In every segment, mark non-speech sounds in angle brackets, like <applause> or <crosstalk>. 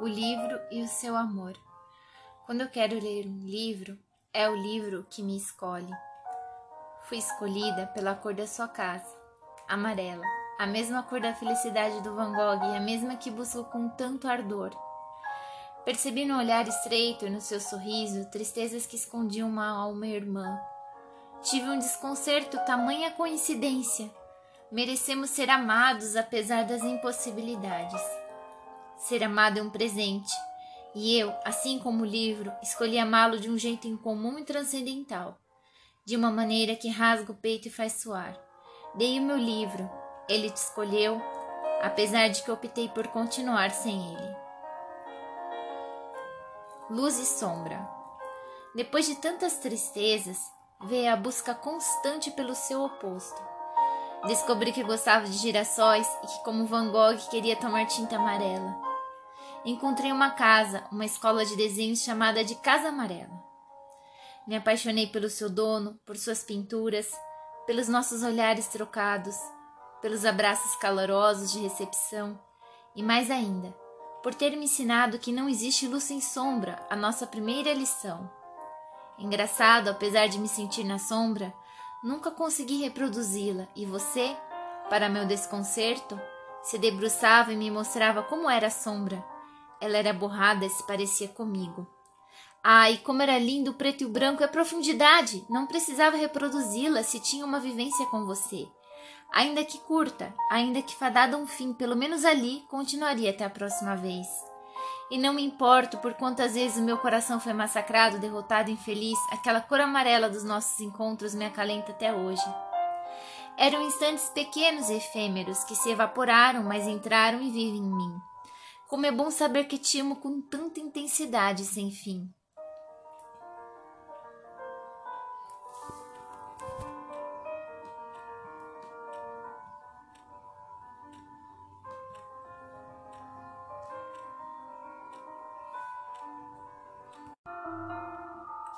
O livro e o seu amor. Quando eu quero ler um livro, é o livro que me escolhe. Fui escolhida pela cor da sua casa, amarela, a mesma cor da felicidade do Van Gogh e a mesma que busco com tanto ardor. Percebi no olhar estreito e no seu sorriso tristezas que escondiam uma alma irmã. Tive um desconcerto, tamanha coincidência. Merecemos ser amados apesar das impossibilidades. Ser amado é um presente, e eu, assim como o livro, escolhi amá-lo de um jeito incomum e transcendental, de uma maneira que rasga o peito e faz suar. Dei o meu livro, ele te escolheu, apesar de que optei por continuar sem ele. Luz e sombra. Depois de tantas tristezas, veio a busca constante pelo seu oposto. Descobri que gostava de girassóis e que, como Van Gogh, queria tomar tinta amarela encontrei uma casa, uma escola de desenhos chamada de Casa Amarela. Me apaixonei pelo seu dono, por suas pinturas, pelos nossos olhares trocados, pelos abraços calorosos de recepção e mais ainda, por ter me ensinado que não existe luz sem sombra, a nossa primeira lição. Engraçado, apesar de me sentir na sombra, nunca consegui reproduzi-la e você, para meu desconcerto, se debruçava e me mostrava como era a sombra ela era borrada e se parecia comigo. Ai, como era lindo o preto e o branco e a profundidade! Não precisava reproduzi-la se tinha uma vivência com você. Ainda que curta, ainda que fadada a um fim, pelo menos ali, continuaria até a próxima vez. E não me importo por quantas vezes o meu coração foi massacrado, derrotado, infeliz, aquela cor amarela dos nossos encontros me acalenta até hoje. Eram instantes pequenos e efêmeros que se evaporaram, mas entraram e vivem em mim. Como é bom saber que te amo com tanta intensidade sem fim.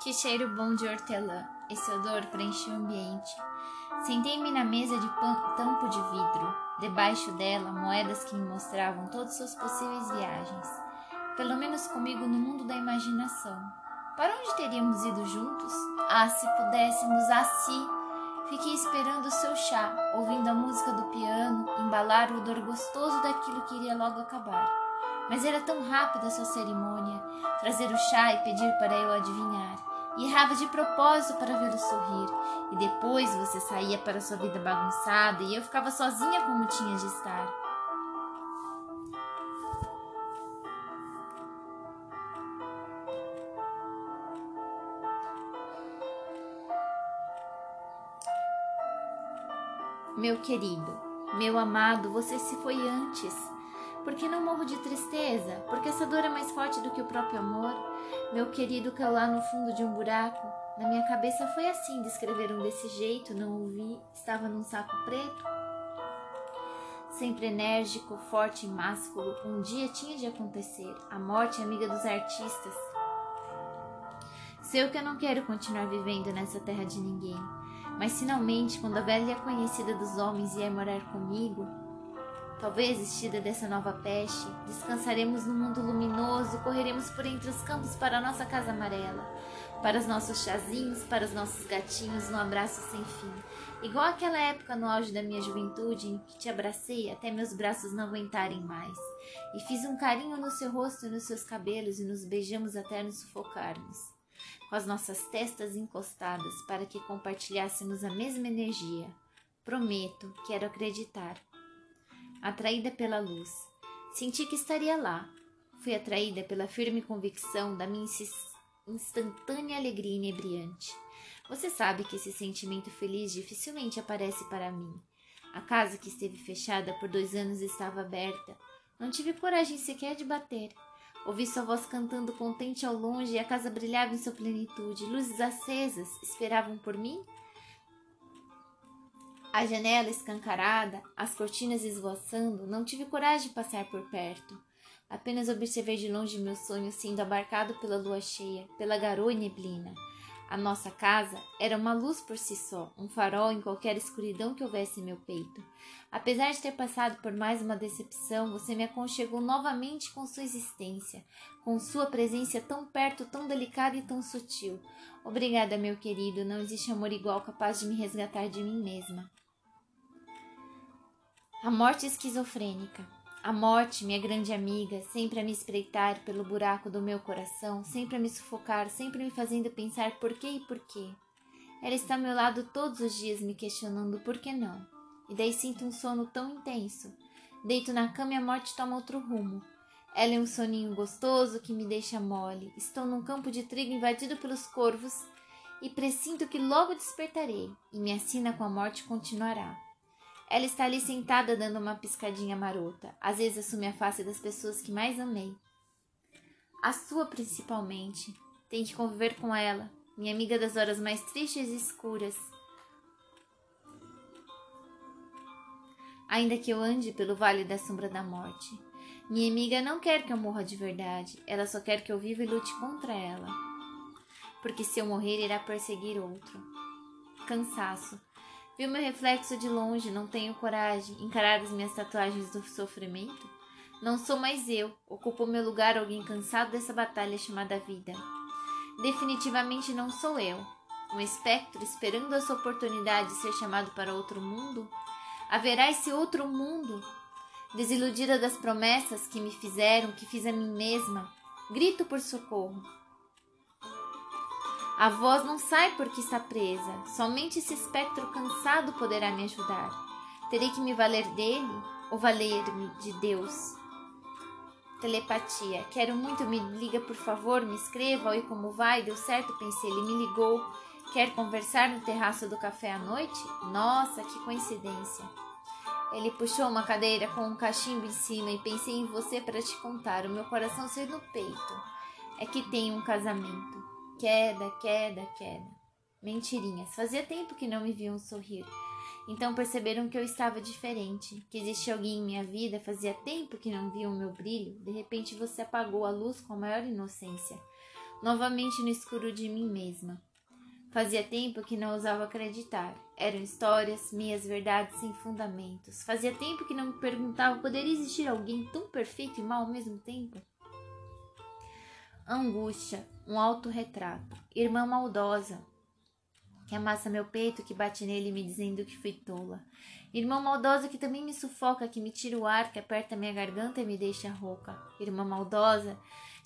Que cheiro bom de hortelã! Esse odor preencheu o ambiente. Sentei-me na mesa de tampo de vidro. Debaixo dela, moedas que me mostravam todas suas possíveis viagens. Pelo menos comigo no mundo da imaginação. Para onde teríamos ido juntos? Ah, se pudéssemos, assim! Fiquei esperando o seu chá, ouvindo a música do piano, embalar o odor gostoso daquilo que iria logo acabar. Mas era tão rápida a sua cerimônia, trazer o chá e pedir para eu adivinhar e errava de propósito para vê-lo sorrir. E depois você saía para sua vida bagunçada e eu ficava sozinha como tinha de estar. Meu querido, meu amado, você se foi antes. Porque não morro de tristeza? Porque essa dor é mais forte do que o próprio amor? Meu querido caiu lá no fundo de um buraco. Na minha cabeça foi assim, descreveram desse jeito, não ouvi, estava num saco preto. Sempre enérgico, forte e másculo, um dia tinha de acontecer. A morte amiga dos artistas. Sei que eu não quero continuar vivendo nessa terra de ninguém, mas finalmente, quando a velha conhecida dos homens vier morar comigo, Talvez, vestida dessa nova peste, descansaremos no mundo luminoso, correremos por entre os campos para a nossa casa amarela, para os nossos chazinhos, para os nossos gatinhos, num abraço sem fim. Igual aquela época no auge da minha juventude em que te abracei até meus braços não aguentarem mais, e fiz um carinho no seu rosto e nos seus cabelos e nos beijamos até nos sufocarmos, com as nossas testas encostadas para que compartilhássemos a mesma energia. Prometo, quero acreditar atraída pela luz. Senti que estaria lá. Fui atraída pela firme convicção da minha instantânea alegria inebriante. Você sabe que esse sentimento feliz dificilmente aparece para mim. A casa que esteve fechada por dois anos estava aberta. Não tive coragem sequer de bater. Ouvi sua voz cantando contente ao longe e a casa brilhava em sua plenitude. Luzes acesas esperavam por mim a janela escancarada, as cortinas esvoaçando, não tive coragem de passar por perto. Apenas observei de longe meu sonho sendo abarcado pela lua cheia, pela garoa e neblina. A nossa casa era uma luz por si só, um farol em qualquer escuridão que houvesse em meu peito. Apesar de ter passado por mais uma decepção, você me aconchegou novamente com sua existência, com sua presença tão perto, tão delicada e tão sutil. Obrigada, meu querido, não existe amor igual capaz de me resgatar de mim mesma. A morte esquizofrênica. A morte, minha grande amiga, sempre a me espreitar pelo buraco do meu coração, sempre a me sufocar, sempre me fazendo pensar por que e por quê. Ela está ao meu lado todos os dias me questionando por que não. E daí sinto um sono tão intenso. Deito na cama e a morte toma outro rumo. Ela é um soninho gostoso que me deixa mole. Estou num campo de trigo invadido pelos corvos e presinto que logo despertarei e minha sina com a morte continuará. Ela está ali sentada dando uma piscadinha marota. Às vezes assume a face das pessoas que mais amei. A sua principalmente. Tem que conviver com ela, minha amiga das horas mais tristes e escuras. Ainda que eu ande pelo vale da sombra da morte. Minha amiga não quer que eu morra de verdade, ela só quer que eu viva e lute contra ela. Porque se eu morrer, irá perseguir outro. Cansaço. Vi meu reflexo de longe, não tenho coragem. Encarar as minhas tatuagens do sofrimento? Não sou mais eu. Ocupou meu lugar alguém cansado dessa batalha chamada vida. Definitivamente não sou eu. Um espectro esperando a sua oportunidade de ser chamado para outro mundo? Haverá esse outro mundo? Desiludida das promessas que me fizeram, que fiz a mim mesma, grito por socorro. A voz não sai porque está presa. Somente esse espectro cansado poderá me ajudar. Terei que me valer dele ou valer-me de Deus. Telepatia. Quero muito, me liga por favor, me escreva. Oi, como vai? Deu certo, pensei. Ele me ligou. Quer conversar no terraço do café à noite? Nossa, que coincidência. Ele puxou uma cadeira com um cachimbo em cima e pensei em você para te contar. O meu coração saiu no peito. É que tem um casamento. Queda, queda, queda. Mentirinhas. Fazia tempo que não me viam sorrir. Então perceberam que eu estava diferente, que existia alguém em minha vida, fazia tempo que não viam o meu brilho. De repente você apagou a luz com a maior inocência, novamente no escuro de mim mesma. Fazia tempo que não ousava acreditar. Eram histórias, meias verdades sem fundamentos. Fazia tempo que não me perguntava poderia existir alguém tão perfeito e mau ao mesmo tempo. Angústia, um autorretrato. Irmã maldosa, que amassa meu peito, que bate nele me dizendo que fui tola. Irmã maldosa que também me sufoca, que me tira o ar, que aperta minha garganta e me deixa rouca. Irmã maldosa,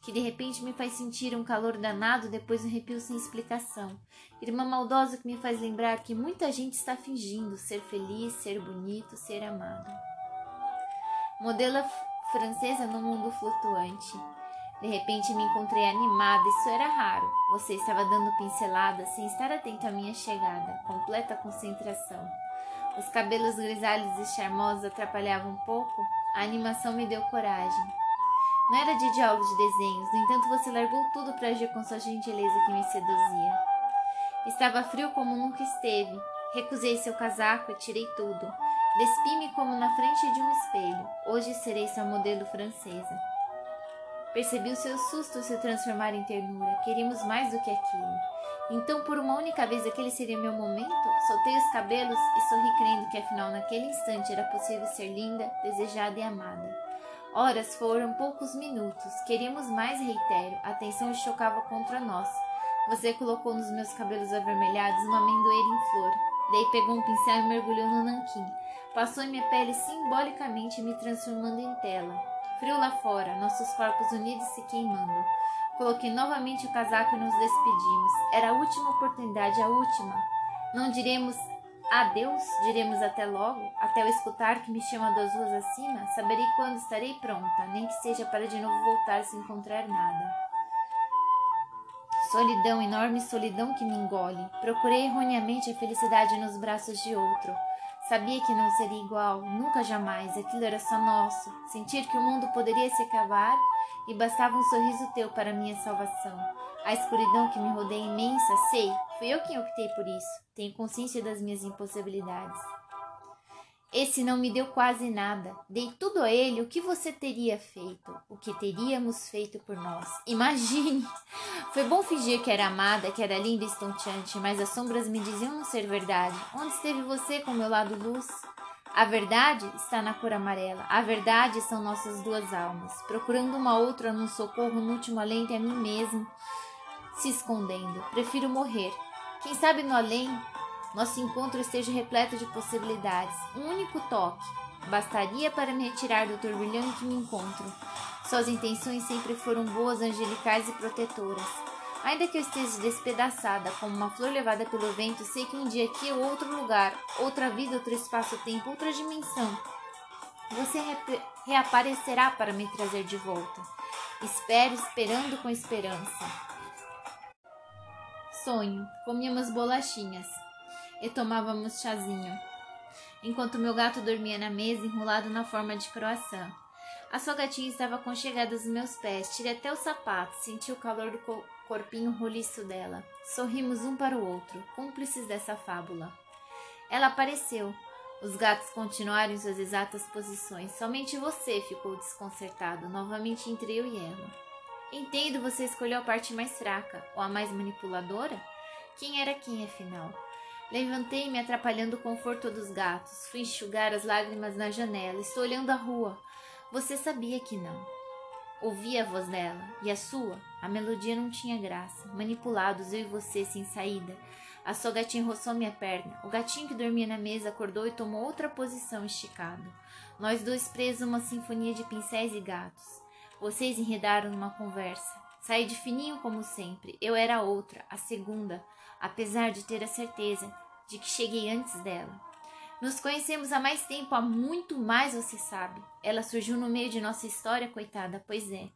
que de repente me faz sentir um calor danado, depois um arrepio sem explicação. Irmã maldosa que me faz lembrar que muita gente está fingindo ser feliz, ser bonito, ser amado. Modelo francesa no mundo flutuante. De repente me encontrei animada, isso era raro. Você estava dando pinceladas sem estar atento à minha chegada, completa concentração. Os cabelos grisalhos e charmosos atrapalhavam um pouco, a animação me deu coragem. Não era de diálogos de desenhos, no entanto você largou tudo para agir com sua gentileza que me seduzia. Estava frio como nunca esteve. Recusei seu casaco e tirei tudo. Despi-me como na frente de um espelho. Hoje serei sua modelo francesa. Percebi o seu susto se transformar em ternura. Queríamos mais do que aquilo. Então, por uma única vez, aquele seria meu momento? Soltei os cabelos e sorri crendo que afinal naquele instante era possível ser linda, desejada e amada. Horas foram poucos minutos. Queríamos mais, reitero. A tensão chocava contra nós. Você colocou nos meus cabelos avermelhados uma amendoeira em flor. Daí pegou um pincel e mergulhou no nanquim. Passou em minha pele simbolicamente, me transformando em tela. Frio lá fora, nossos corpos unidos se queimando. Coloquei novamente o casaco e nos despedimos. Era a última oportunidade, a última. Não diremos adeus, diremos até logo, até eu escutar que me chama das ruas acima, saberei quando estarei pronta, nem que seja para de novo voltar sem encontrar nada. Solidão, enorme solidão que me engole. Procurei erroneamente a felicidade nos braços de outro. Sabia que não seria igual, nunca jamais, aquilo era só nosso. Sentir que o mundo poderia se acabar e bastava um sorriso teu para minha salvação. A escuridão que me rodeia imensa, sei, fui eu quem optei por isso. Tenho consciência das minhas impossibilidades. Esse não me deu quase nada. Dei tudo a ele. O que você teria feito? O que teríamos feito por nós? Imagine! <laughs> Foi bom fingir que era amada, que era linda e estonteante, mas as sombras me diziam não ser verdade. Onde esteve você com meu lado luz? A verdade está na cor amarela. A verdade são nossas duas almas, procurando uma outra num socorro no último alento a mim mesmo, se escondendo. Prefiro morrer. Quem sabe no além nosso encontro esteja repleto de possibilidades. Um único toque bastaria para me retirar do turbilhão em que me encontro. Suas intenções sempre foram boas, angelicais e protetoras. Ainda que eu esteja despedaçada, como uma flor levada pelo vento, sei que um dia aqui ou outro lugar, outra vida, outro espaço-tempo, outra dimensão, você reaparecerá para me trazer de volta. Espero, esperando com esperança. Sonho. Comíamos bolachinhas e tomávamos chazinho, enquanto meu gato dormia na mesa enrolado na forma de croissant. A sua gatinha estava aconchegada aos meus pés, tirei até o sapato, senti o calor do co corpinho roliço dela. Sorrimos um para o outro, cúmplices dessa fábula. Ela apareceu. Os gatos continuaram em suas exatas posições. Somente você ficou desconcertado, novamente entre eu e ela. Entendo, você escolheu a parte mais fraca, ou a mais manipuladora? Quem era quem, afinal? Levantei-me, atrapalhando o conforto dos gatos. Fui enxugar as lágrimas na janela. Estou olhando a rua. Você sabia que não. Ouvi a voz dela, e a sua? A melodia não tinha graça. Manipulados, eu e você, sem saída. A sua gatinha roçou minha perna. O gatinho que dormia na mesa acordou e tomou outra posição esticado. Nós dois presos uma sinfonia de pincéis e gatos. Vocês enredaram numa conversa. Saí de fininho como sempre. Eu era outra, a segunda, apesar de ter a certeza de que cheguei antes dela. Nos conhecemos há mais tempo, há muito mais, você sabe. Ela surgiu no meio de nossa história, coitada, pois é.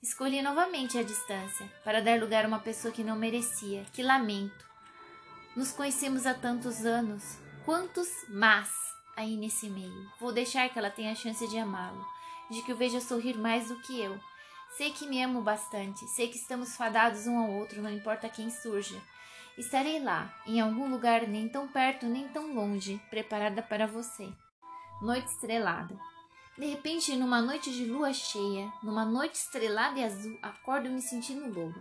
Escolhi novamente a distância, para dar lugar a uma pessoa que não merecia. Que lamento. Nos conhecemos há tantos anos. Quantos mas aí nesse meio? Vou deixar que ela tenha a chance de amá-lo, de que o veja sorrir mais do que eu. Sei que me amo bastante, sei que estamos fadados um ao outro, não importa quem surja. Estarei lá, em algum lugar nem tão perto nem tão longe, preparada para você. Noite estrelada. De repente, numa noite de lua cheia, numa noite estrelada e azul, acordo me sentindo lobo.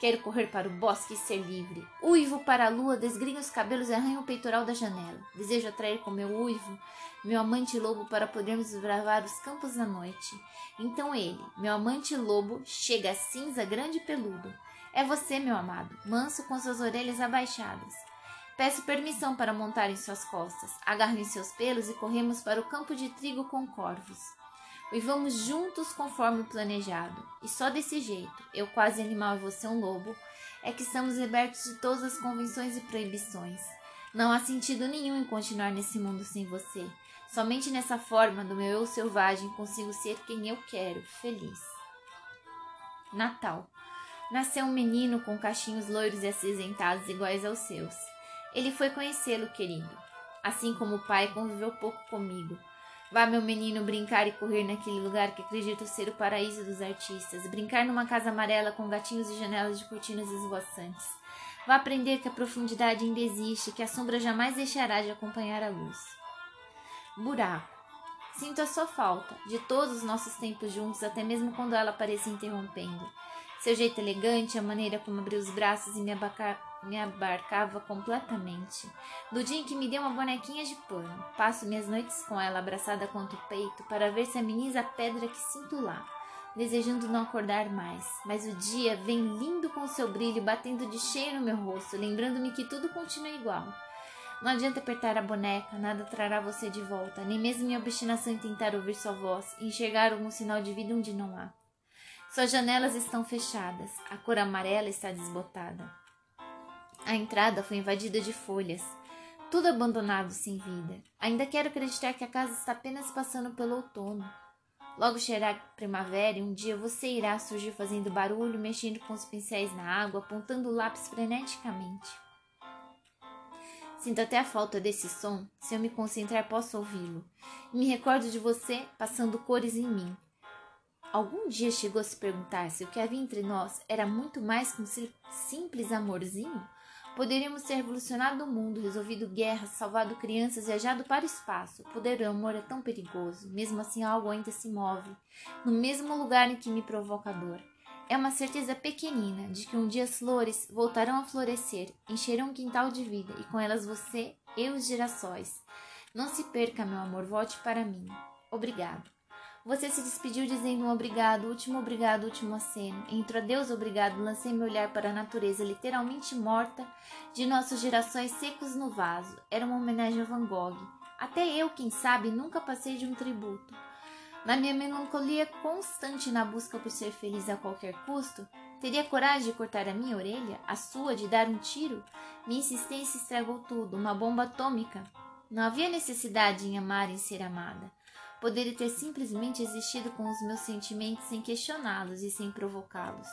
Quero correr para o bosque e ser livre. Uivo para a lua, desgrinho os cabelos e arranho o peitoral da janela. Desejo atrair com meu uivo meu amante lobo para podermos desbravar os campos da noite. Então ele, meu amante lobo, chega cinza grande e peludo. É você, meu amado, manso com suas orelhas abaixadas. Peço permissão para montar em suas costas, agarro em seus pelos e corremos para o campo de trigo com corvos. Vivamos juntos conforme planejado, e só desse jeito, eu quase animal e você um lobo, é que estamos libertos de todas as convenções e proibições. Não há sentido nenhum em continuar nesse mundo sem você. Somente nessa forma do meu eu selvagem consigo ser quem eu quero, feliz. Natal. Nasceu um menino com cachinhos loiros e acinzentados iguais aos seus. Ele foi conhecê-lo, querido. Assim como o pai conviveu pouco comigo. Vá, meu menino, brincar e correr naquele lugar que acredito ser o paraíso dos artistas. Brincar numa casa amarela com gatinhos e janelas de cortinas esvoaçantes. Vá aprender que a profundidade ainda existe, que a sombra jamais deixará de acompanhar a luz. Buraco. Sinto a sua falta, de todos os nossos tempos juntos, até mesmo quando ela aparecia interrompendo. Seu jeito elegante, a maneira como abriu os braços e me, abaca... me abarcava completamente. Do dia em que me deu uma bonequinha de pano, passo minhas noites com ela abraçada contra o peito para ver se ameniza a pedra que sinto lá, desejando não acordar mais. Mas o dia vem lindo com seu brilho batendo de cheio no meu rosto, lembrando-me que tudo continua igual. Não adianta apertar a boneca, nada trará você de volta, nem mesmo minha obstinação em tentar ouvir sua voz, enxergar algum sinal de vida onde não há. Suas janelas estão fechadas, a cor amarela está desbotada. A entrada foi invadida de folhas, tudo abandonado sem vida. Ainda quero acreditar que a casa está apenas passando pelo outono. Logo chegará primavera e um dia você irá surgir fazendo barulho, mexendo com os pincéis na água, apontando o lápis freneticamente. Sinto até a falta desse som. Se eu me concentrar, posso ouvi-lo. Me recordo de você passando cores em mim, Algum dia chegou a se perguntar se o que havia entre nós era muito mais que um simples amorzinho? Poderíamos ter revolucionado o mundo, resolvido guerras, salvado crianças, viajado para o espaço. O poder do amor é tão perigoso, mesmo assim algo ainda se move, no mesmo lugar em que me provoca dor. É uma certeza pequenina de que um dia as flores voltarão a florescer, encherão um quintal de vida e com elas você e os girassóis. Não se perca, meu amor, volte para mim. Obrigado. Você se despediu dizendo um obrigado, último obrigado, último aceno. Entre adeus, obrigado, lancei meu olhar para a natureza literalmente morta de nossos girassóis secos no vaso. Era uma homenagem a Van Gogh. Até eu, quem sabe, nunca passei de um tributo. Na minha melancolia constante na busca por ser feliz a qualquer custo, teria coragem de cortar a minha orelha, a sua de dar um tiro? Minha insistência estragou tudo, uma bomba atômica. Não havia necessidade em amar e ser amada. Poderia ter simplesmente existido com os meus sentimentos sem questioná-los e sem provocá-los.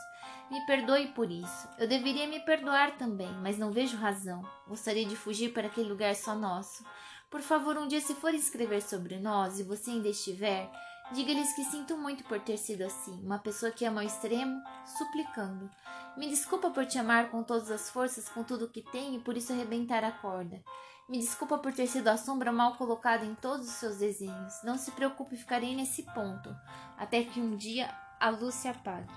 Me perdoe por isso. Eu deveria me perdoar também, mas não vejo razão. Gostaria de fugir para aquele lugar só nosso. Por favor, um dia, se for escrever sobre nós e você ainda estiver, diga-lhes que sinto muito por ter sido assim, uma pessoa que ama ao extremo, suplicando. Me desculpa por te amar com todas as forças, com tudo o que tenho e por isso arrebentar a corda. Me desculpa por ter sido a sombra mal colocada em todos os seus desenhos. Não se preocupe, ficarei nesse ponto, até que um dia a luz se apague.